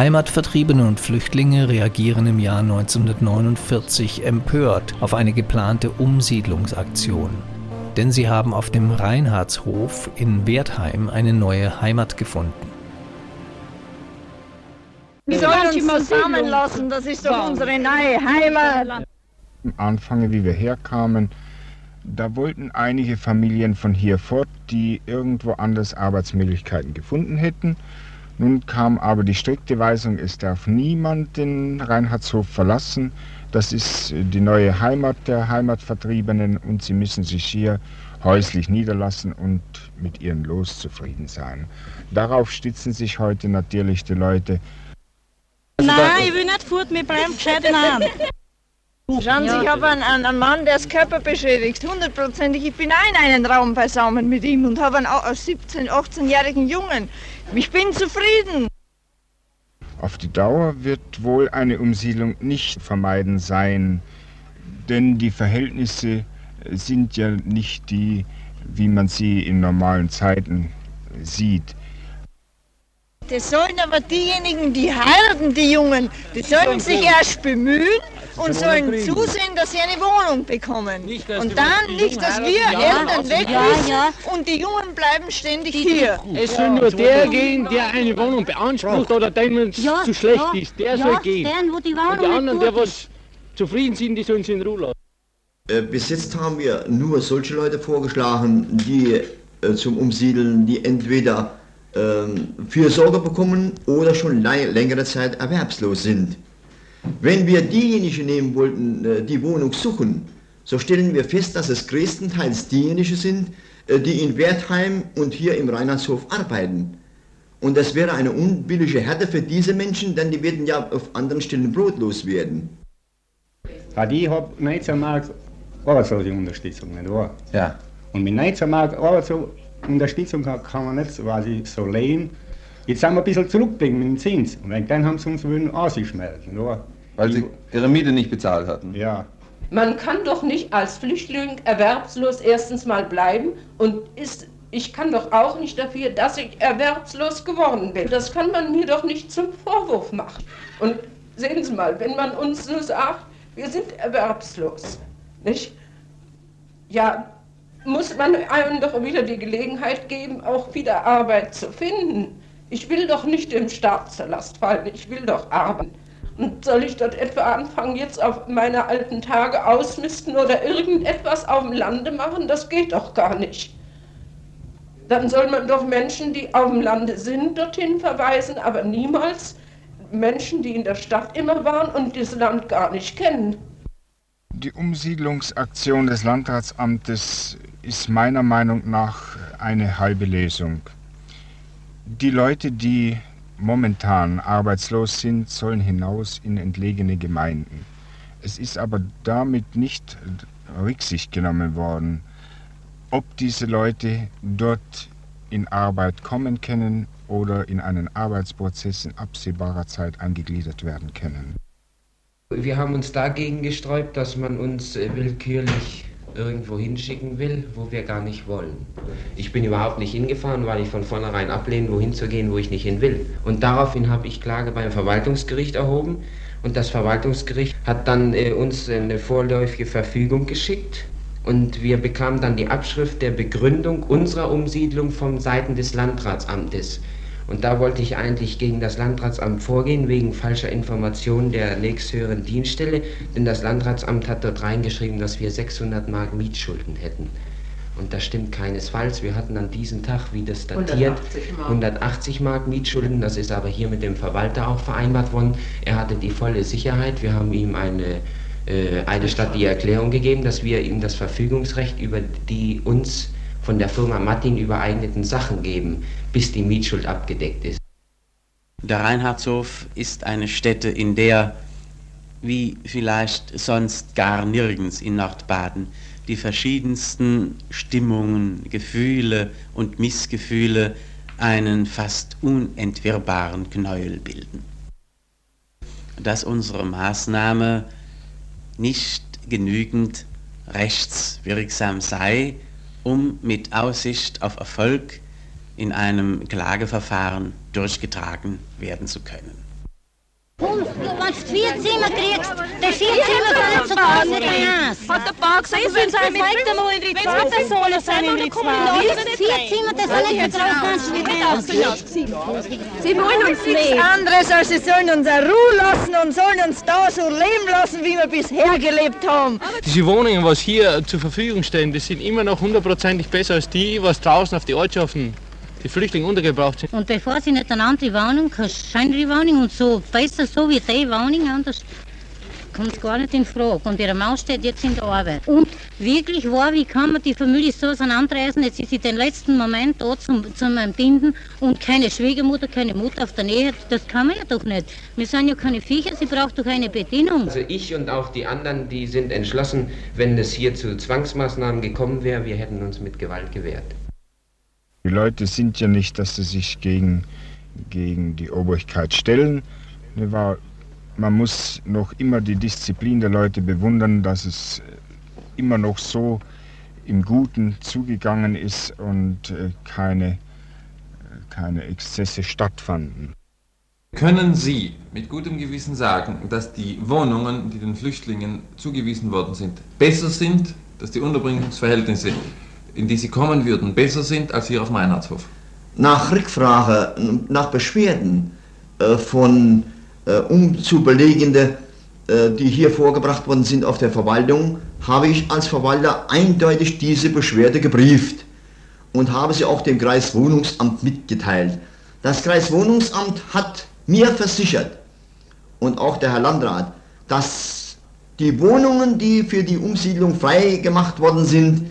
Heimatvertriebene und Flüchtlinge reagieren im Jahr 1949 empört auf eine geplante Umsiedlungsaktion. Denn sie haben auf dem Reinhardshof in Wertheim eine neue Heimat gefunden. Wir sollen uns zusammenlassen, das ist doch unsere neue Heimat. Am Anfang, wie wir herkamen, da wollten einige Familien von hier fort, die irgendwo anders Arbeitsmöglichkeiten gefunden hätten. Nun kam aber die strikte Weisung, es darf niemand den Reinhardshof verlassen. Das ist die neue Heimat der Heimatvertriebenen und sie müssen sich hier häuslich niederlassen und mit ihrem Los zufrieden sein. Darauf stützen sich heute natürlich die Leute. Nein, ich will nicht fort, wir bleiben gescheit in Schauen Sie, ich habe einen, einen, Mann, der ist körperbeschädigt, hundertprozentig. Ich bin ein einen Raum beisammen mit ihm und habe einen 17-, 18-jährigen Jungen. Ich bin zufrieden. Auf die Dauer wird wohl eine Umsiedlung nicht vermeiden sein, denn die Verhältnisse sind ja nicht die, wie man sie in normalen Zeiten sieht. Das sollen aber diejenigen, die heiraten, die Jungen, die sollen sich erst bemühen und sollen zusehen, dass sie eine Wohnung bekommen. und dann nicht, dass wir Eltern weg müssen und die Jungen bleiben ständig hier. Es soll nur der gehen, der eine Wohnung beansprucht oder dem es zu schlecht ist. Der soll gehen. und die anderen, der was zufrieden sind, die sollen sie in Ruhe lassen. Äh, bis jetzt haben wir nur solche Leute vorgeschlagen, die äh, zum Umsiedeln, die entweder ähm, Fürsorge bekommen oder schon längere Zeit erwerbslos sind. Wenn wir diejenigen nehmen wollten, äh, die Wohnung suchen, so stellen wir fest, dass es größtenteils diejenigen sind, äh, die in Wertheim und hier im Reinhardshof arbeiten. Und das wäre eine unbillige Härte für diese Menschen, denn die werden ja auf anderen Stellen brotlos werden. ich habe 19 Mark Arbeitslosenunterstützung, nicht wahr? Ja. Und mit 19 Mark Arbeitslosenunterstützung Unterstützung kann, man nicht quasi so lehnen. Jetzt sind wir ein bisschen zurückgeblieben mit dem Zins. Und dann haben sie uns wollen ausgeschmelzen. Weil sie ihre Miete nicht bezahlt hatten? Ja. Man kann doch nicht als Flüchtling erwerbslos erstens mal bleiben und ist, ich kann doch auch nicht dafür, dass ich erwerbslos geworden bin. Das kann man mir doch nicht zum Vorwurf machen. Und sehen Sie mal, wenn man uns nur sagt, wir sind erwerbslos, nicht? Ja, muss man einem doch wieder die Gelegenheit geben, auch wieder Arbeit zu finden. Ich will doch nicht im Staat zur Last fallen, ich will doch arbeiten. Und soll ich dort etwa anfangen, jetzt auf meine alten Tage ausmisten oder irgendetwas auf dem Lande machen? Das geht doch gar nicht. Dann soll man doch Menschen, die auf dem Lande sind, dorthin verweisen, aber niemals Menschen, die in der Stadt immer waren und das Land gar nicht kennen. Die Umsiedlungsaktion des Landratsamtes ist meiner Meinung nach eine halbe Lösung. Die Leute, die momentan arbeitslos sind, sollen hinaus in entlegene Gemeinden. Es ist aber damit nicht Rücksicht genommen worden, ob diese Leute dort in Arbeit kommen können oder in einen Arbeitsprozess in absehbarer Zeit angegliedert werden können. Wir haben uns dagegen gesträubt, dass man uns äh, willkürlich irgendwo hinschicken will, wo wir gar nicht wollen. Ich bin überhaupt nicht hingefahren, weil ich von vornherein ablehne, wohin zu gehen, wo ich nicht hin will. Und daraufhin habe ich Klage beim Verwaltungsgericht erhoben und das Verwaltungsgericht hat dann äh, uns eine vorläufige Verfügung geschickt und wir bekamen dann die Abschrift der Begründung unserer Umsiedlung von Seiten des Landratsamtes. Und da wollte ich eigentlich gegen das Landratsamt vorgehen, wegen falscher Informationen der nächsthöheren Dienststelle, denn das Landratsamt hat dort reingeschrieben, dass wir 600 Mark Mietschulden hätten. Und das stimmt keinesfalls. Wir hatten an diesem Tag, wie das datiert, 180 Mark. 180 Mark Mietschulden. Das ist aber hier mit dem Verwalter auch vereinbart worden. Er hatte die volle Sicherheit. Wir haben ihm eine, äh, eine Stadt die Erklärung gegeben, dass wir ihm das Verfügungsrecht über die uns von der Firma Martin übereigneten Sachen geben, bis die Mietschuld abgedeckt ist. Der Reinhardshof ist eine Stätte, in der, wie vielleicht sonst gar nirgends in Nordbaden, die verschiedensten Stimmungen, Gefühle und Missgefühle einen fast unentwirrbaren Knäuel bilden. Dass unsere Maßnahme nicht genügend rechtswirksam sei, um mit Aussicht auf Erfolg in einem Klageverfahren durchgetragen werden zu können. Wenn du vier Zimmer kriegst, die vier Zimmer sind nicht so groß wie dein Haus. Hat der Bauer gesagt, wenn es mit einmal in die zwei Personen sind in die zwei. Vier Zimmer, das sind nicht Haus. Sie wollen uns nichts anderes, als sie sollen uns eine Ruhe lassen und sollen uns da so leben lassen, wie wir bisher gelebt haben. Diese Wohnungen, was hier zur Verfügung stehen, die sind immer noch hundertprozentig besser als die, was draußen auf die Ortschaften die Flüchtlinge untergebracht sind. Und bevor sie nicht eine andere Wohnung hast, schönere Wohnung und so besser so wie die Wohnung, anders kommt es gar nicht in Frage. Und ihre Maus steht jetzt in der Arbeit. Und wirklich wahr, wie kann man die Familie so auseinanderreißen, jetzt ist sie den letzten Moment da zum, zum Binden und keine Schwiegermutter, keine Mutter auf der Nähe, das kann man ja doch nicht. Wir sind ja keine Viecher, sie braucht doch eine Bedienung. Also ich und auch die anderen, die sind entschlossen, wenn es hier zu Zwangsmaßnahmen gekommen wäre, wir hätten uns mit Gewalt gewehrt. Die Leute sind ja nicht, dass sie sich gegen, gegen die Obrigkeit stellen. Man muss noch immer die Disziplin der Leute bewundern, dass es immer noch so im Guten zugegangen ist und äh, keine, keine Exzesse stattfanden. Können Sie mit gutem Gewissen sagen, dass die Wohnungen, die den Flüchtlingen zugewiesen worden sind, besser sind, dass die Unterbringungsverhältnisse in die sie kommen würden, besser sind als hier auf Meinhardshof? Nach Rückfrage, nach Beschwerden äh, von äh, Umzubelegenden, äh, die hier vorgebracht worden sind auf der Verwaltung, habe ich als Verwalter eindeutig diese Beschwerde gebrieft und habe sie auch dem Kreiswohnungsamt mitgeteilt. Das Kreiswohnungsamt hat mir versichert und auch der Herr Landrat, dass die Wohnungen, die für die Umsiedlung frei gemacht worden sind,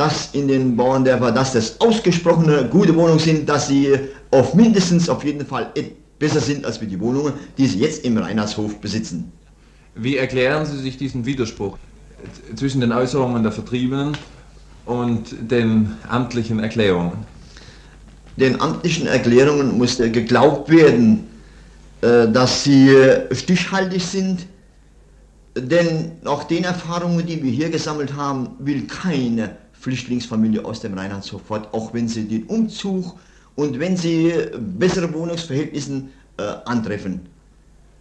dass in den Bauerndörfern, dass das ausgesprochene gute Wohnungen sind, dass sie auf mindestens auf jeden Fall besser sind als die Wohnungen, die sie jetzt im Reinhardshof besitzen. Wie erklären Sie sich diesen Widerspruch zwischen den Äußerungen der Vertriebenen und den amtlichen Erklärungen? Den amtlichen Erklärungen muss geglaubt werden, äh, dass sie stichhaltig sind, denn nach den Erfahrungen, die wir hier gesammelt haben, will keine Flüchtlingsfamilie aus dem Rheinland sofort, auch wenn sie den Umzug und wenn sie bessere Wohnungsverhältnisse äh, antreffen.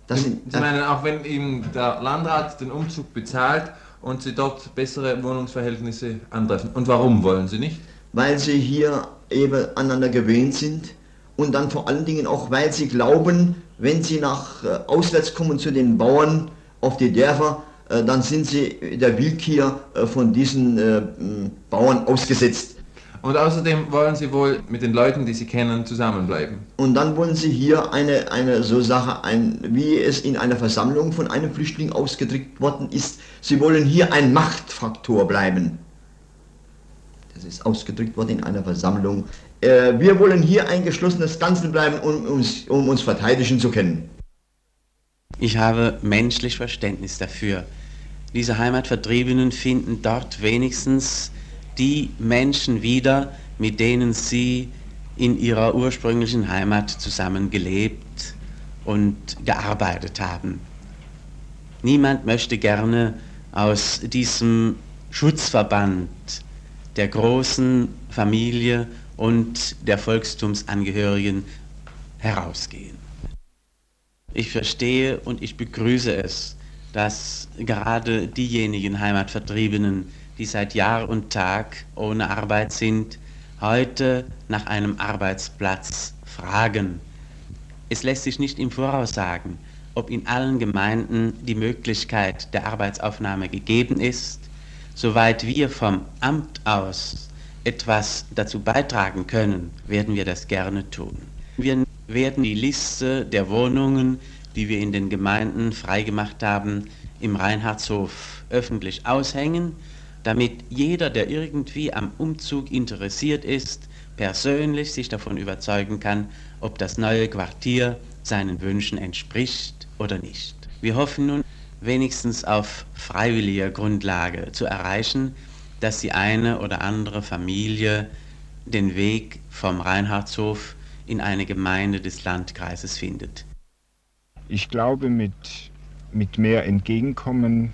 Das sind, sie meinen, auch wenn Ihnen der Landrat den Umzug bezahlt und Sie dort bessere Wohnungsverhältnisse antreffen. Und warum wollen Sie nicht? Weil Sie hier eben aneinander gewöhnt sind und dann vor allen Dingen auch, weil Sie glauben, wenn Sie nach äh, auswärts kommen zu den Bauern auf die Dörfer, äh, dann sind sie der Willkür äh, von diesen äh, Bauern ausgesetzt. Und außerdem wollen Sie wohl mit den Leuten, die Sie kennen, zusammenbleiben. Und dann wollen Sie hier eine, eine so Sache, ein, wie es in einer Versammlung von einem Flüchtling ausgedrückt worden ist, Sie wollen hier ein Machtfaktor bleiben. Das ist ausgedrückt worden in einer Versammlung. Äh, wir wollen hier ein geschlossenes Ganze bleiben, um uns, um uns verteidigen zu können. Ich habe menschlich Verständnis dafür, diese Heimatvertriebenen finden dort wenigstens die Menschen wieder, mit denen sie in ihrer ursprünglichen Heimat zusammen gelebt und gearbeitet haben. Niemand möchte gerne aus diesem Schutzverband der großen Familie und der Volkstumsangehörigen herausgehen. Ich verstehe und ich begrüße es, dass gerade diejenigen Heimatvertriebenen, die seit Jahr und Tag ohne Arbeit sind, heute nach einem Arbeitsplatz fragen. Es lässt sich nicht im Voraus sagen, ob in allen Gemeinden die Möglichkeit der Arbeitsaufnahme gegeben ist. Soweit wir vom Amt aus etwas dazu beitragen können, werden wir das gerne tun. Wir werden die Liste der Wohnungen, die wir in den Gemeinden freigemacht haben, im Reinhardshof öffentlich aushängen, damit jeder, der irgendwie am Umzug interessiert ist, persönlich sich davon überzeugen kann, ob das neue Quartier seinen Wünschen entspricht oder nicht. Wir hoffen nun wenigstens auf freiwilliger Grundlage zu erreichen, dass die eine oder andere Familie den Weg vom Reinhardshof in eine Gemeinde des Landkreises findet. Ich glaube, mit, mit mehr Entgegenkommen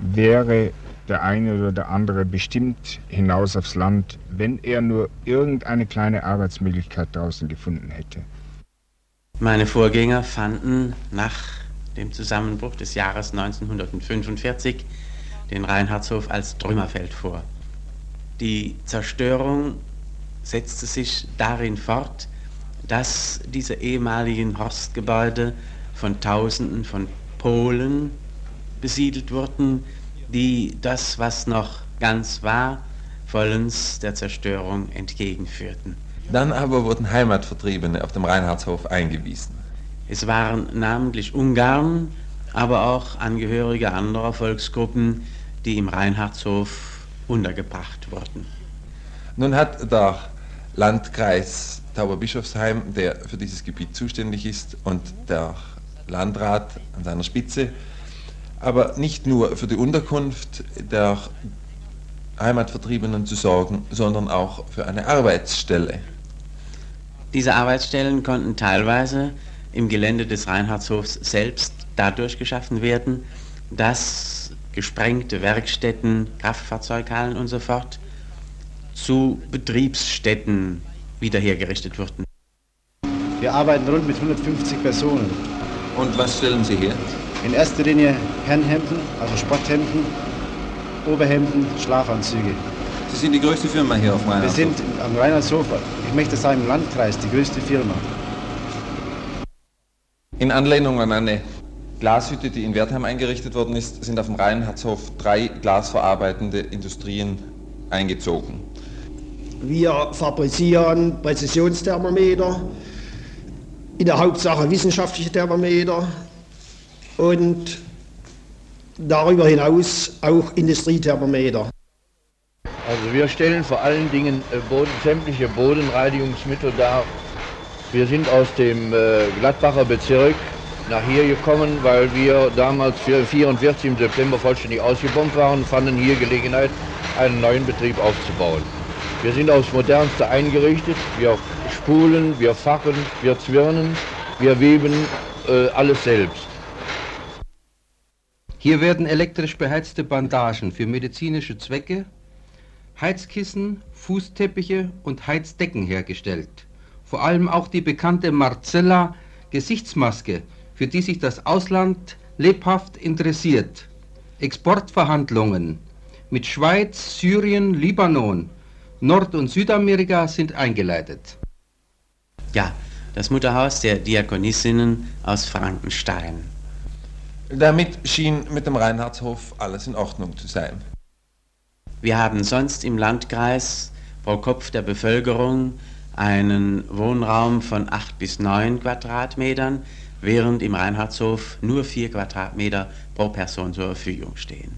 wäre der eine oder der andere bestimmt hinaus aufs Land, wenn er nur irgendeine kleine Arbeitsmöglichkeit draußen gefunden hätte. Meine Vorgänger fanden nach dem Zusammenbruch des Jahres 1945 den Reinhardshof als Trümmerfeld vor. Die Zerstörung setzte sich darin fort, dass diese ehemaligen Horstgebäude von Tausenden von Polen besiedelt wurden, die das, was noch ganz war, vollends der Zerstörung entgegenführten. Dann aber wurden Heimatvertriebene auf dem Reinhardshof eingewiesen. Es waren namentlich Ungarn, aber auch Angehörige anderer Volksgruppen, die im Reinhardshof untergebracht wurden. Nun hat der Landkreis Tauberbischofsheim, der für dieses Gebiet zuständig ist, und der Landrat an seiner Spitze, aber nicht nur für die Unterkunft der Heimatvertriebenen zu sorgen, sondern auch für eine Arbeitsstelle. Diese Arbeitsstellen konnten teilweise im Gelände des Reinhardshofs selbst dadurch geschaffen werden, dass gesprengte Werkstätten, Kraftfahrzeughallen und so fort zu Betriebsstätten wiederhergerichtet wurden. Wir arbeiten rund mit 150 Personen. Und was stellen Sie her? In erster Linie Herrenhemden, also Sporthemden, Oberhemden, Schlafanzüge. Sie sind die größte Firma hier auf Rheinlandshof? Wir sind am Rheinlandshof, ich möchte sagen im Landkreis, die größte Firma. In Anlehnung an eine Glashütte, die in Wertheim eingerichtet worden ist, sind auf dem Rheinlandshof drei glasverarbeitende Industrien eingezogen. Wir fabrizieren Präzisionsthermometer, in der Hauptsache wissenschaftliche Thermometer und darüber hinaus auch Industriethermometer. Also wir stellen vor allen Dingen äh, Boden, sämtliche Bodenreinigungsmittel dar. Wir sind aus dem äh, Gladbacher Bezirk nach hier gekommen, weil wir damals für 44 im September vollständig ausgebombt waren und fanden hier Gelegenheit, einen neuen Betrieb aufzubauen. Wir sind aufs Modernste eingerichtet. Wir spulen, wir fachen, wir zwirnen, wir weben äh, alles selbst. Hier werden elektrisch beheizte Bandagen für medizinische Zwecke, Heizkissen, Fußteppiche und Heizdecken hergestellt. Vor allem auch die bekannte Marcella Gesichtsmaske, für die sich das Ausland lebhaft interessiert. Exportverhandlungen mit Schweiz, Syrien, Libanon, Nord- und Südamerika sind eingeleitet. Ja, das Mutterhaus der Diakonissinnen aus Frankenstein. Damit schien mit dem Reinhardshof alles in Ordnung zu sein. Wir haben sonst im Landkreis pro Kopf der Bevölkerung einen Wohnraum von 8 bis 9 Quadratmetern, während im Reinhardshof nur 4 Quadratmeter pro Person zur Verfügung stehen.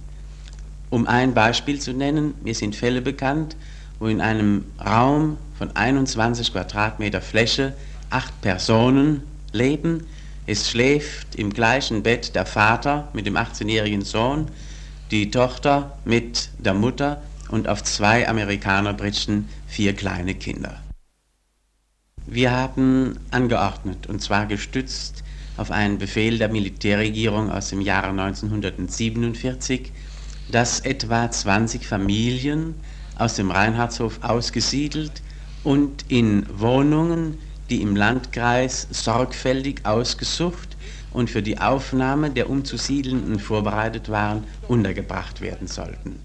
Um ein Beispiel zu nennen, mir sind Fälle bekannt, wo in einem Raum von 21 Quadratmeter Fläche acht Personen leben, es schläft im gleichen Bett der Vater mit dem 18-jährigen Sohn, die Tochter mit der Mutter und auf zwei Amerikanerbritschen vier kleine Kinder. Wir haben angeordnet, und zwar gestützt auf einen Befehl der Militärregierung aus dem Jahre 1947, dass etwa 20 Familien aus dem Reinhardshof ausgesiedelt und in Wohnungen die im Landkreis sorgfältig ausgesucht und für die Aufnahme der Umzusiedelnden vorbereitet waren, untergebracht werden sollten.